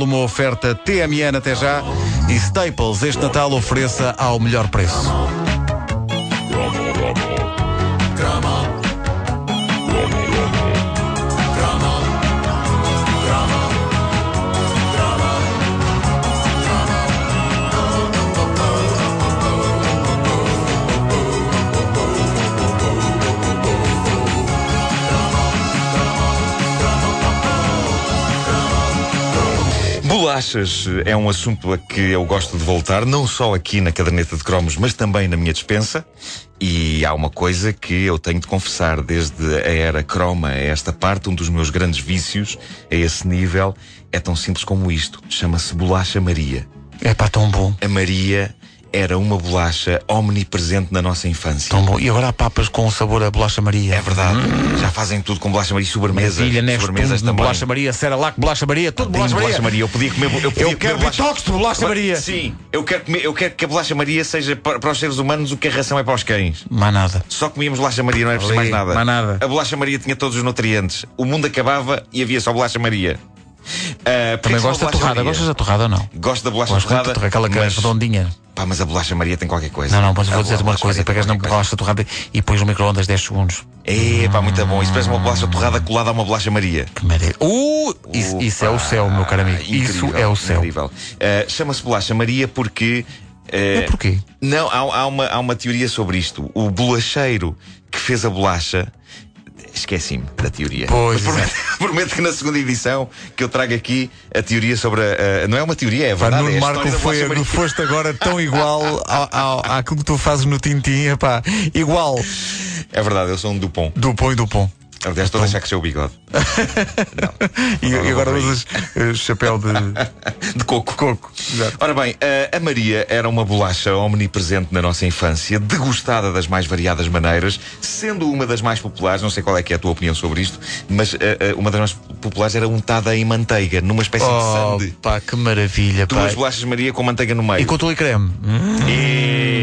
Uma oferta TMN até já e Staples este Natal ofereça ao melhor preço. Bolachas é um assunto a que eu gosto de voltar, não só aqui na caderneta de cromos, mas também na minha dispensa. E há uma coisa que eu tenho de confessar, desde a era croma a esta parte, um dos meus grandes vícios a esse nível é tão simples como isto: chama-se Bolacha Maria. É pá, tão bom. A Maria era uma bolacha omnipresente na nossa infância. Tão bom. E agora há papas com sabor a bolacha Maria. É verdade. Já fazem tudo com bolacha Maria e sobremesas. Maravilha, Nestum, sobremesas também. bolacha Maria, Cerelac, bolacha Maria, tudo bolacha Maria. bolacha Maria. Eu podia comer. Eu, podia Eu quero comer bolacha- de bolacha Maria. Sim, eu quero, comer- eu quero que a bolacha Maria seja para, para os seres humanos o que a ração é para os cães. Mais nada. Só comíamos bolacha Maria, não era preciso Ali, mais nada. mais nada. A bolacha Maria tinha todos os nutrientes. O mundo acabava e havia só bolacha Maria. Porque Também a gosto da torrada. Maria? Gostas da torrada ou não? Gosto da bolacha Gosto torrada. da torrada, aquela que é mas, redondinha. pá, mas a bolacha Maria tem qualquer coisa. Não, não, mas vou dizer uma coisa: pegas na bolacha torrada e pões no micro-ondas 10 segundos. É, pá, muito bom. Isso parece uma bolacha torrada colada a uma bolacha Maria. Que maravilha. Uh, isso, isso é o céu, meu caro amigo. Isso Incrível, é o céu. incrível. Ah, Chama-se bolacha Maria porque. ah, É porquê? Não, há, há uma, há uma teoria sobre isto. O bolacheiro que fez a bolacha. Esqueci-me da teoria. Pois, Mas prometo, prometo que na segunda edição que eu trago aqui a teoria sobre a. a- não é uma teoria, é Pá, verdade. Nuno é Marco foi, Maria. foste agora tão igual ao, ao, àquilo que tu fazes no Tintim, pá, igual. É verdade, eu sou um Dupont. Dupont e Dupont. Aliás, estou a deixar crescer o bigode. E, Não, não e agora usas eh, chapéu de De coco. coco. Exato. Ora bem, a, a Maria era uma bolacha omnipresente na nossa infância, degustada das mais variadas maneiras, sendo uma das mais populares, não sei qual é que é a tua opinião sobre isto, mas eh, eh, uma das mais populares era untada em manteiga, numa espécie Oh, de sande. pá, que maravilha, pá. Duas bolachas Maria com manteiga no meio. E com tule e creme. Hum.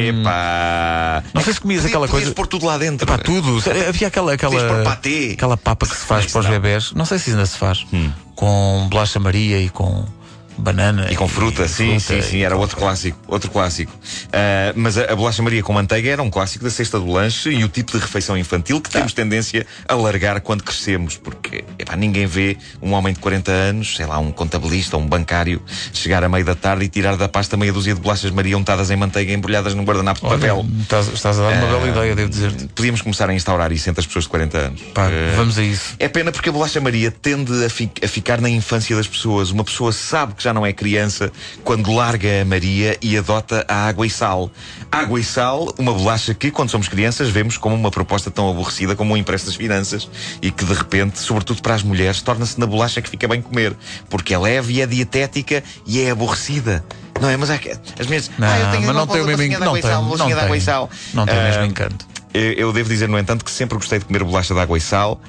Epá. Não sei se comias aquela coisa. pôr tudo lá dentro. Pá, tudo. Havia aquela, aquela, aquela papa que se faz para os bebés. Não sei se ainda se faz. Hum. Com bolacha Maria e com banana. E com fruta, sim, sim, fruta sim, e era outro clássico, outro clássico. Ah, mas a, a bolacha Maria com manteiga era um clássico da cesta do lanche e o tipo de refeição infantil que temos tendência a largar quando crescemos, porque epá, ninguém vê um homem de 40 anos, sei lá, um contabilista, um bancário, chegar à meia da tarde e tirar da pasta meia dúzia de bolachas Maria untadas em manteiga embrulhadas num guardanapo de Olha, papel. Estás, estás a dar uma bela ideia, devo dizer-te. Podíamos começar a instaurar isso entre as pessoas de 40 anos. Pá, Ah, vamos a isso. é pena porque a bolacha Maria tende a, fi- a ficar na infância das pessoas. Uma pessoa sabe que já não é criança quando larga a Maria e adota a água e sal. Água e sal, uma bolacha que, quando somos crianças, vemos como uma proposta tão aborrecida como um impresso das finanças e que, de repente, sobretudo para as mulheres, torna-se na bolacha que fica bem comer. Porque é leve e é dietética e é aborrecida. Não é? Mas há que- as minhas. Não, ah, eu tenho mas não tem o mesmo de encanto. Não e tem, sal, não bolachinha de água e tem. sal. Não tem o mesmo Ah, encanto. eu, eu devo dizer, no entanto, que sempre gostei de comer bolacha de água e sal.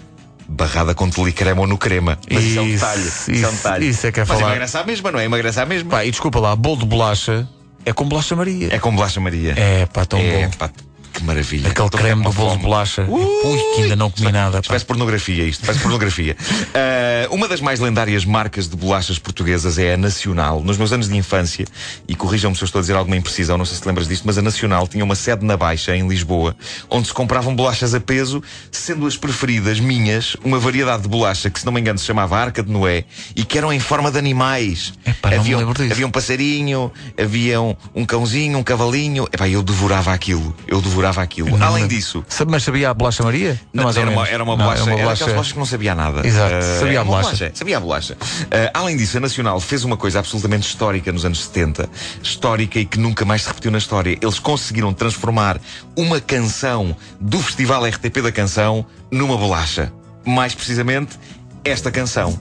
Barrada com tule creme ou no crema. Mas isso, é um Isso, detalhe. Isso, é um isso- detalhe. isso é que é Mas falar. emagrece à mesma, não é? Emagrece à mesma. Pá, e desculpa lá, bolo de bolacha é com bolacha Maria. É com bolacha Maria. É, pá, tão É, bom. pá, que maravilha. Aquele Estou creme do bolo de bolacha. Uh! Ui, que ainda não comi nada. Parece pornografia isto, parece pornografia. Ah, uma das mais lendárias marcas de bolachas portuguesas é a Nacional. Nos meus anos de infância, e corrijam-me se eu estou a dizer alguma imprecisão, não sei se te lembras disto, mas a Nacional tinha uma sede na Baixa, em Lisboa, onde se compravam bolachas a peso, sendo as preferidas minhas uma variedade de bolacha que, se não me engano, se chamava Arca de Noé e que eram em forma de animais. Epá, não me havia, um- havia um passarinho, havia um, um cãozinho, um cavalinho. Epá, eu devorava aquilo. Eu devorava aquilo. Não Além lembro. disso, Mas sabia a bolacha Maria? não, era, uma, era uma Não, bolacha, era uma era bolacha. aquelas bolachas que não sabia nada. Exato, Eh, sabia era a uma bolacha. Sabia a bolacha. Eh, além disso, a Nacional fez uma coisa absolutamente histórica nos anos 70, histórica e que nunca mais se repetiu na história. Eles conseguiram transformar uma canção do Festival RTP da Canção numa bolacha. Mais precisamente, esta canção.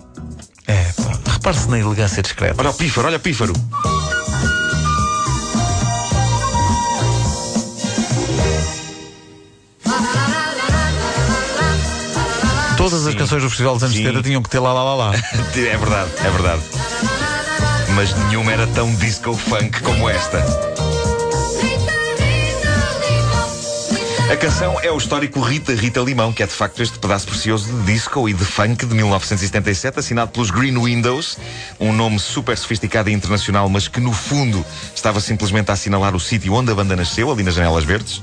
É, repare-se na elegância discreta. Olha o pífaro, olha o pífaro. Canções do Festival dos anos Sim. 70 tinham que ter lá lá lá lá. É verdade, é verdade. Mas nenhuma era tão disco funk como esta. A canção é o histórico Rita Rita Limão, que é de facto este pedaço precioso de disco e de funk de 1977, assinado pelos Green Windows, um nome super sofisticado e internacional, mas que no fundo estava simplesmente a assinalar o sítio onde a banda nasceu, ali nas Janelas Verdes,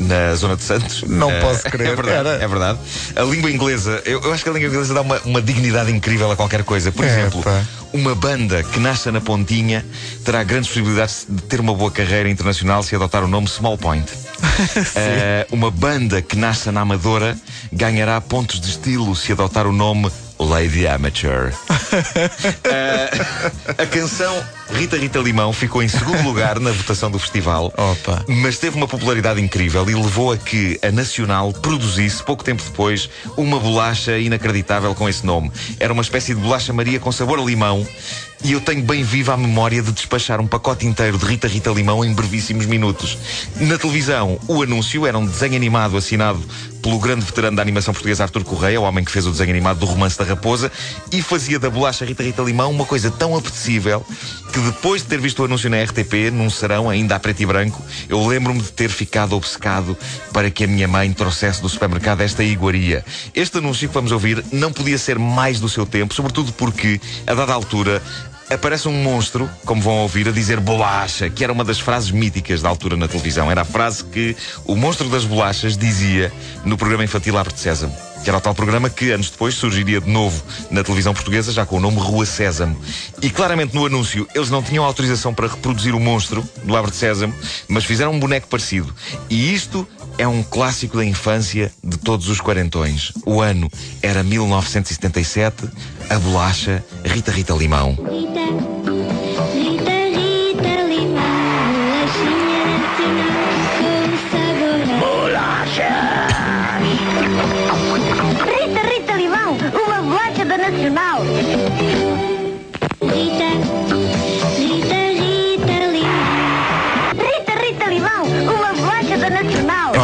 na zona de Santos. Não Eh, posso crer, É verdade, era. é verdade. A língua inglesa, eu, eu acho que a língua inglesa dá uma, uma dignidade incrível a qualquer coisa. Por É, exemplo, pá. uma banda que nasça na pontinha terá grandes possibilidades de ter uma boa carreira internacional se adotar o nome Small Point. Eh, uma banda que nasça na Amadora ganhará pontos de estilo se adotar o nome Lady Amateur. Eh, a canção Rita Rita Limão ficou em segundo lugar na votação do festival. Opa. Mas teve uma popularidade incrível e levou a que a Nacional produzisse, pouco tempo depois, uma bolacha inacreditável com esse nome. Era uma espécie de bolacha Maria com sabor a limão. E eu tenho bem viva a memória de despachar um pacote inteiro de Rita Rita Limão em brevíssimos minutos. Na televisão, o anúncio era um desenho animado assinado pelo grande veterano da animação portuguesa Artur Correia, o homem que fez o desenho animado do Romance da Raposa, e fazia da bolacha Rita Rita Limão uma coisa tão apetecível que depois de ter visto o anúncio na RTP, num serão ainda a preto e branco, eu lembro-me de ter ficado obcecado para que a minha mãe trouxesse do supermercado esta iguaria. Este anúncio que vamos ouvir não podia ser mais do seu tempo, sobretudo porque, a dada altura, Aparece um monstro, como vão ouvir, a dizer bolacha, que era uma das frases míticas da altura na televisão. Era a frase que o monstro das bolachas dizia no programa infantil Abre de Sésamo. Que era o tal programa que, anos depois, surgiria de novo na televisão portuguesa, já com o nome Rua Sésamo. E claramente no anúncio eles não tinham autorização para reproduzir o monstro do Abre de Sésamo, mas fizeram um boneco parecido. E isto é um clássico da infância de todos os quarentões. O ano era 1977, a bolacha Rita Rita Limão. Rita, Rita, Rita, limão, bolachinha nacional com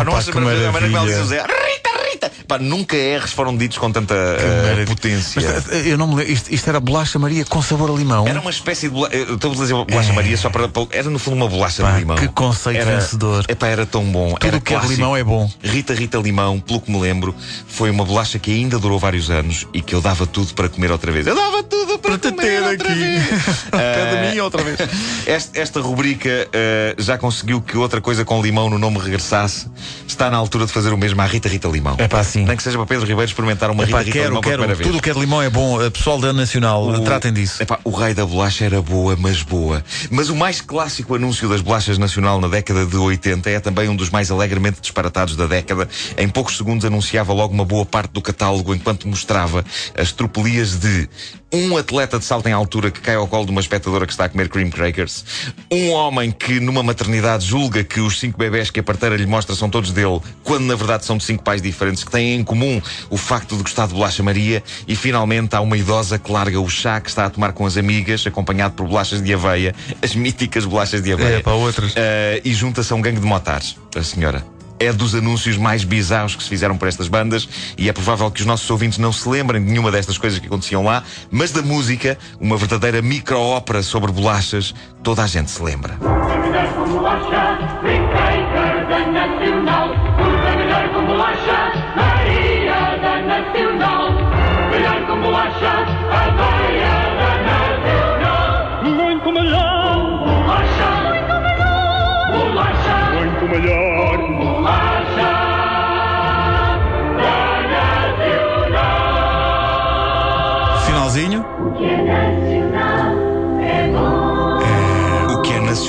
Opa, Nossa, que maravilha, a maneira como ela maravilha. diz o Zé, Rita, Rita! Pá, nunca R's foram ditos com tanta Maravilha. potência. Mas, eh, eu não me lembro. Isto, isto era bolacha Maria com sabor a limão. Era uma espécie de bolacha. Estou a dizer bolacha Maria só para, para- Era no fundo uma bolacha Pá, de limão. que conceito era, vencedor. Epá, era tão bom. Tudo era que é clássico. limão é bom. Rita Rita Limão, pelo que me lembro, foi uma bolacha que ainda durou vários anos e que eu dava tudo para comer outra vez. Eu dava tudo para, Para comer ter aqui. de Ah, mim outra vez. Esta, esta rubrica eh, já conseguiu que outra coisa com limão no nome regressasse. Está na altura de fazer o mesmo à Rita Rita Limão. É pá, sim. Nem que seja para Pedro Ribeiro experimentar uma Epá, Rita Rita quero, Limão quero. vez. Tudo o que é de limão é bom. Eh, Pessoal da Nacional, O- tratem disso. Epá, o raio da bolacha era boa, mas boa. Mas o mais clássico anúncio das bolachas nacional na década de 80 é também um dos mais alegremente disparatados da década. Em poucos segundos anunciava logo uma boa parte do catálogo enquanto mostrava as tropelias de um atleta de salto em altura que cai ao colo de uma espectadora que está a comer cream crackers, um homem que numa maternidade julga que os cinco bebés que a parteira lhe mostra são todos dele, quando na verdade são de cinco pais diferentes que têm em comum o facto de gostar de bolacha Maria, e finalmente há uma idosa que larga o chá que está a tomar com as amigas, acompanhado por bolachas de aveia, as míticas bolachas de aveia. É, pá, outras. Eh, e junta-se a um gangue de motares, a senhora. É dos anúncios mais bizarros que se fizeram por estas bandas e é provável que os nossos ouvintes não se lembrem de nenhuma destas coisas que aconteciam lá, mas da música, uma verdadeira micro-ópera sobre bolachas, toda a gente se lembra.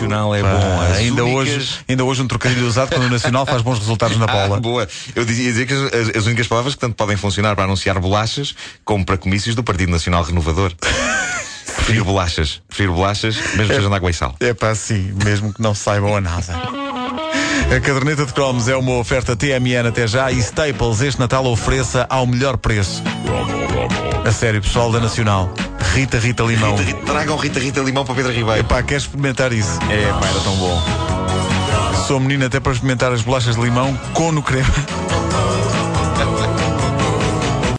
É nacional é bom. Ah, As ainda, únicas- hoje, ainda hoje um trocadilho usado quando o Nacional faz bons resultados na Ah, bola. boa. Eu dizia dizer que as, as únicas palavras que tanto podem funcionar para anunciar bolachas como para comícios do Partido Nacional Renovador. Prefiro bolachas. Prefiro bolachas, mesmo que sejam de água e sal. É pá, sim, mesmo que não saibam a nada. A caderneta de cromos é uma oferta TMN até já e Staples este Natal ofereça ao melhor preço. A sério, pessoal da Nacional. Rita Rita Limão. Rita, Rita, tragam Rita Rita Limão para Pedro Ribeiro. Epá, queres experimentar isso? É, pá, era tão bom. Sou menino até para experimentar as bolachas de limão com no creme.